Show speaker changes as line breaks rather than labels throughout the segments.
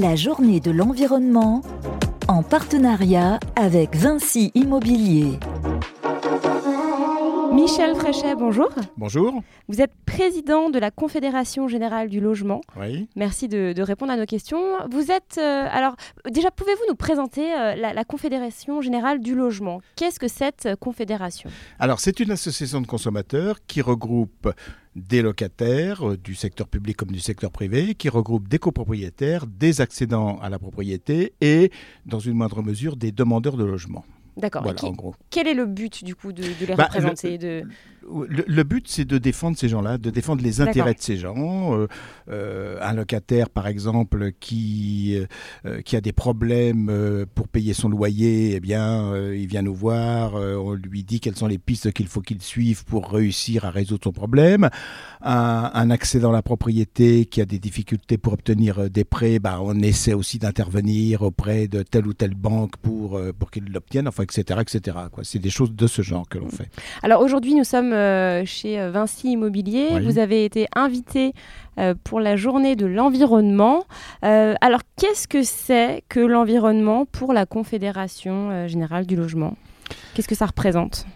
la journée de l'environnement en partenariat avec Vinci Immobilier.
Michel Fréchet, bonjour.
Bonjour.
Vous êtes président de la Confédération Générale du Logement.
Oui.
Merci de, répondre à nos questions. Vous êtes, euh, alors, déjà, pouvez-vous nous présenter euh, la, Confédération Générale du Logement? Qu'est-ce que cette confédération?
Alors, c'est une association de consommateurs qui regroupe des locataires euh, du secteur public comme du secteur privé, qui regroupe des copropriétaires, des accédants à la propriété et, dans une moindre mesure, des demandeurs de logement.
D'accord.
Voilà, en gros.
Quel est le but du coup de, les bah, représenter de...
Le, but, c'est de défendre ces gens-là, de défendre les intérêts de ces gens. Euh, euh, un locataire, par exemple, qui, euh, qui a des problèmes pour payer son loyer, eh bien, il vient nous voir, on lui dit quelles sont les pistes qu'il faut qu'il suive pour réussir à résoudre son problème. Un, accès dans la propriété qui a des difficultés pour obtenir des prêts, bah, on essaie aussi d'intervenir auprès de telle ou telle banque pour, pour qu'il l'obtienne, enfin, etc. etc. C'est des choses de ce genre que l'on fait.
Alors aujourd'hui, nous sommes euh, chez euh, Vinci Immobilier. Vous avez été invité euh, pour la journée de l'environnement. alors, qu'est-ce que c'est que l'environnement pour la Confédération Générale du Logement? Qu'est-ce que ça représente?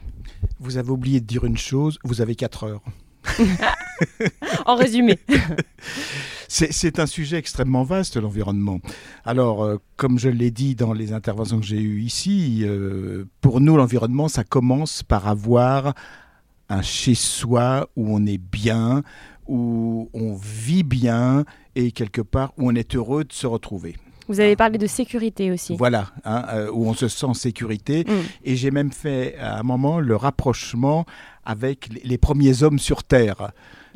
Vous avez oublié de dire une chose, vous avez 4 heures.
en résumé.
C'est un sujet extrêmement vaste, l'environnement. Alors, euh, comme je l'ai dit dans les interventions que j'ai eues ici, euh, pour nous, l'environnement, ça commence par avoir un chez-soi où on est bien, où on vit bien et quelque part où on est heureux de se retrouver.
Vous avez parlé de sécurité aussi.
Voilà, hein, euh, où on se sent en sécurité. Mm. Et j'ai même fait à un moment le rapprochement avec les premiers hommes sur Terre.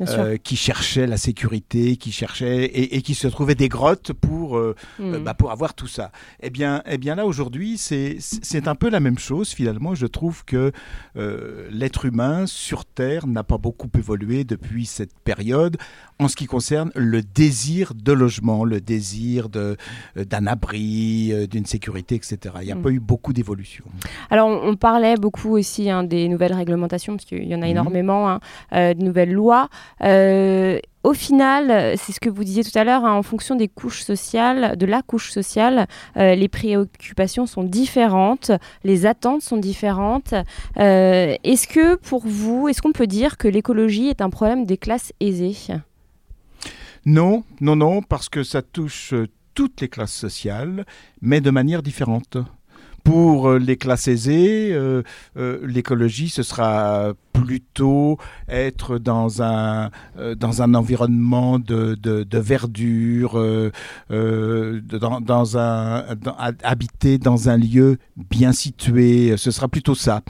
Euh, qui cherchaient la sécurité, qui cherchaient et, qui se trouvaient des grottes pour, euh, hmm. euh, bah, pour avoir tout ça. Eh bien, eh bien là, aujourd'hui, c'est un peu la même chose finalement. Je trouve que l'être humain sur Terre n'a pas beaucoup évolué depuis cette période en ce qui concerne le désir de logement, le désir d'un abri, d'une sécurité, etc. Il n'y a hmm. pas eu beaucoup d'évolution.
Alors, on, parlait beaucoup aussi hein, des nouvelles réglementations, parce qu'il y en a hmm. énormément, hein, de nouvelles lois. Euh, au final, c'est ce que vous disiez tout à l'heure, hein, en fonction des couches sociales, de la couche sociale, euh, les préoccupations sont différentes, les attentes sont différentes. Euh, est-ce que pour vous, est-ce qu'on peut dire que l'écologie est un problème des classes aisées?
Non, non, non, parce que ça touche toutes les classes sociales, mais de manière différente. Pour les classes aisées, l'écologie, ce sera plutôt être dans un, euh, dans un environnement de, de, verdure, euh, euh, dans, un, habiter dans un lieu bien situé. Ce sera plutôt ça.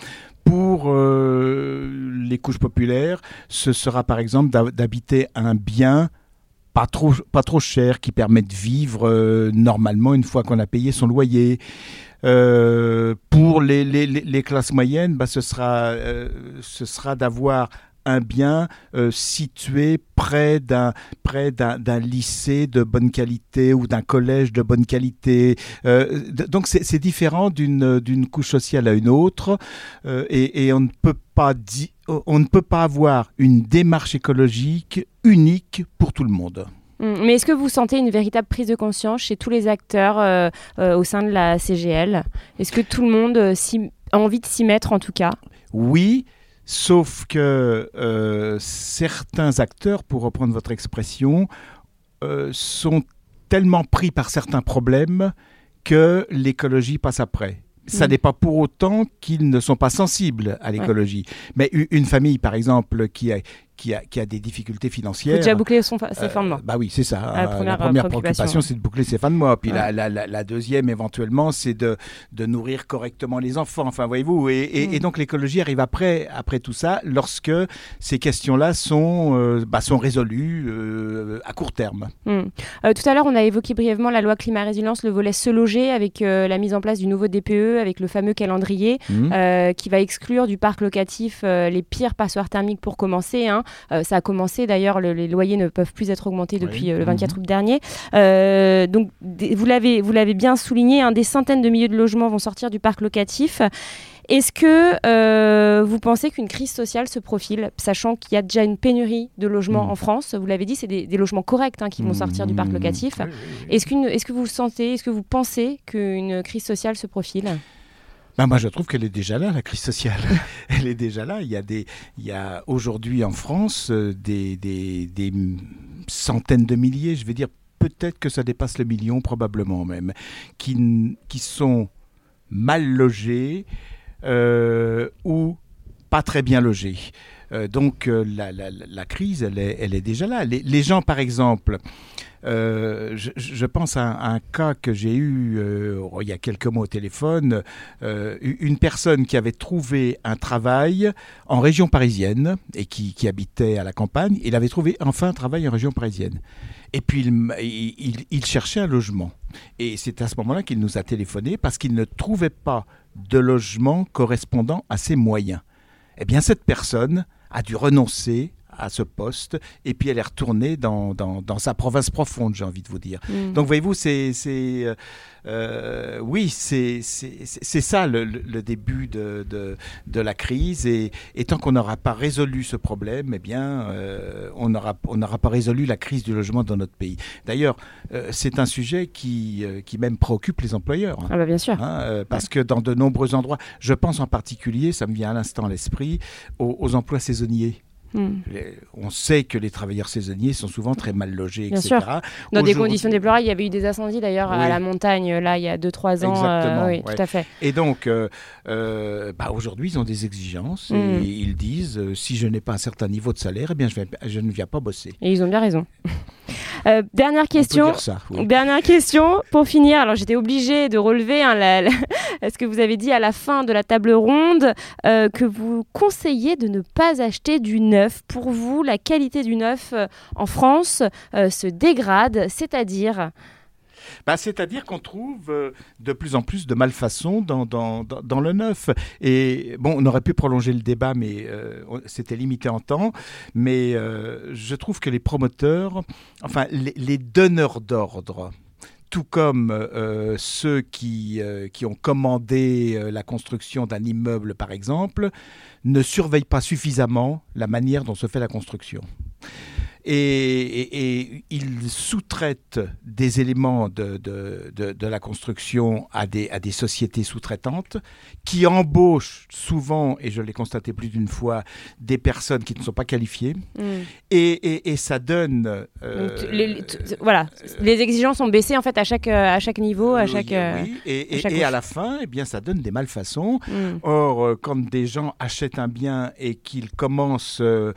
Pour les couches populaires, ce sera par exemple d'habiter un bien pas trop, pas trop cher qui permet de vivre normalement une fois qu'on a payé son loyer. Euh, pour les, les, les, classes moyennes, bah, ce sera, euh, ce sera d'avoir un bien euh, situé près d'un près d'un lycée de bonne qualité ou d'un collège de bonne qualité. donc c'est différent d'une d'une couche sociale à une autre et, et, on ne peut pas on ne peut pas avoir une démarche écologique unique pour tout le monde.
Mm. Mais est-ce que vous sentez une véritable prise de conscience chez tous les acteurs euh, euh, au sein de la CGL Est-ce que tout le monde euh, a envie de s'y mettre en tout cas?
Oui, sauf que certains acteurs, pour reprendre votre expression, sont tellement pris par certains problèmes que l'écologie passe après ça mm. n'est pas pour autant qu'ils ne sont pas sensibles à l'écologie. Mais une famille, par exemple, qui a, qui a, qui a des difficultés financières.
Faut déjà boucler son, ses fins de mois.
bah oui, c'est ça. La première, euh, préoccupation, c'est de boucler ses fins de mois. Puis la, la, la, deuxième, éventuellement, c'est de, de nourrir correctement les enfants. Enfin, voyez-vous. Et, et, mm. donc l'écologie arrive après, après tout ça, lorsque ces questions-là sont, euh, bah, sont résolues euh, à court terme.
Mm. tout à l'heure, on a évoqué brièvement la loi climat résilience, le volet se loger, avec la mise en place du nouveau DPE, avec le fameux calendrier, mm. qui va exclure du parc locatif les pires passoires thermiques pour commencer. Hein. Ça a commencé d'ailleurs, les loyers ne peuvent plus être augmentés depuis le 24 mhm. août dernier. donc vous l'avez vous l'avez bien souligné, hein, des centaines de milliers de logements vont sortir du parc locatif. Est-ce que euh, vous pensez qu'une crise sociale se profile, sachant qu'il y a déjà une pénurie de logements hmm. en France? Vous l'avez dit, c'est des, logements corrects hein, qui vont sortir du parc hmm. locatif. Est-ce, est que vous sentez, est-ce que vous pensez qu'une crise sociale se profile?
Ben moi, je trouve qu'elle est déjà là, la crise sociale. Elle est déjà là. Il y a, des, il y a aujourd'hui en France euh, des, des, des centaines de milliers, je vais dire peut-être que ça dépasse le million, probablement même, qui, qui sont mal logés, euh, ou pas très bien logés. Euh, donc euh, la, crise, elle est, elle est, déjà là. Les, gens, par exemple, je, pense à un, cas que j'ai eu il y a quelques mois au téléphone, une personne qui avait trouvé un travail en région parisienne et qui, qui, habitait à la campagne, il avait trouvé enfin un travail en région parisienne. Et puis il, il cherchait un logement. Et c'est à ce moment-là qu'il nous a téléphoné parce qu'il ne trouvait pas de logement correspondant à ses moyens. Eh bien, cette personne a dû renoncer à ce poste et puis elle est retournée dans, dans, sa province profonde, j'ai envie de vous dire. Mm. Donc voyez-vous, c'est, c'est euh, oui, c'est, ça le, début de, de, la crise et, et tant qu'on n'aura pas résolu ce problème, eh bien, euh, on n'aura on n'aura pas résolu la crise du logement dans notre pays. D'ailleurs, euh, c'est un sujet qui, qui même préoccupe les employeurs.
Hein. ah bah bien sûr.
Hein, parce que dans de nombreux endroits, je pense en particulier, ça me vient à l'instant à l'esprit, aux emplois saisonniers. Hmm. on sait que les travailleurs saisonniers sont souvent très mal logés, etc.
Dans des conditions déplorables, il y avait eu des incendies d'ailleurs à la montagne, là, il y a 2-3 ans.
Exactement,
oui, tout à fait.
Et donc, euh, euh, bah, aujourd'hui, ils ont des exigences et hmm. ils disent euh, si je n'ai pas un certain niveau de salaire, eh bien, je, je ne viens pas bosser.
Et ils ont bien raison. Euh, dernière question. Dernière question pour finir. Alors j'étais obligée de relever hein, ce que vous avez dit à la fin de la table ronde euh, que vous conseillez de ne pas acheter du neuf. Pour vous, la qualité du neuf euh, en France se dégrade, c'est-à-dire
bah, C'est-à-dire qu'on trouve euh, de plus en plus de malfaçons dans, le neuf. Et bon, on aurait pu prolonger le débat, mais euh, c'était limité en temps. Mais euh, je trouve que les promoteurs, enfin les, donneurs d'ordre, tout comme ceux qui ont commandé la construction d'un immeuble, par exemple, ne surveillent pas suffisamment la manière dont se fait la construction et, il sous-traite des éléments de, de, la construction à des, à des sociétés sous-traitantes qui embauchent souvent, et je l'ai constaté plus d'une fois, des personnes qui ne sont pas qualifiées. Mm. Et, ça donne...
Euh, les, voilà, les exigences ont baissé en fait à chaque, à chaque niveau, à chaque...
Oui, et, à, la fin, eh bien, ça donne des malfaçons. Mm. Or, euh, quand des gens achètent un bien et qu'ils commencent, euh,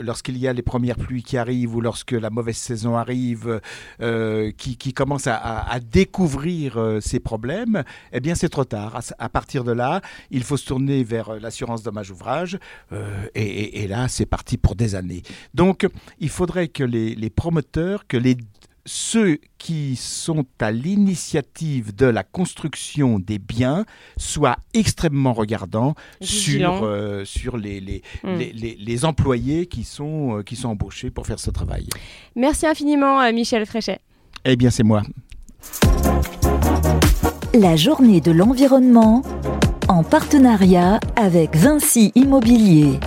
lorsqu'il y a les premières pluies, qui arrive ou lorsque la mauvaise saison arrive, euh, qui, commence à, découvrir euh, ces problèmes, eh bien c'est trop tard. À, partir de là, il faut se tourner vers euh, l'assurance dommage ouvrage et, là c'est parti pour des années. Donc il faudrait que les, les promoteurs, que les ceux qui sont à l'initiative de la construction des biens soient extrêmement regardants sur, euh, sur les, hmm. les, les, employés qui sont, euh, qui sont embauchés pour faire ce travail.
Merci infiniment, euh, Michel Fréchet.
Eh bien, c'est moi.
La journée de l'environnement en partenariat avec Vinci Immobilier.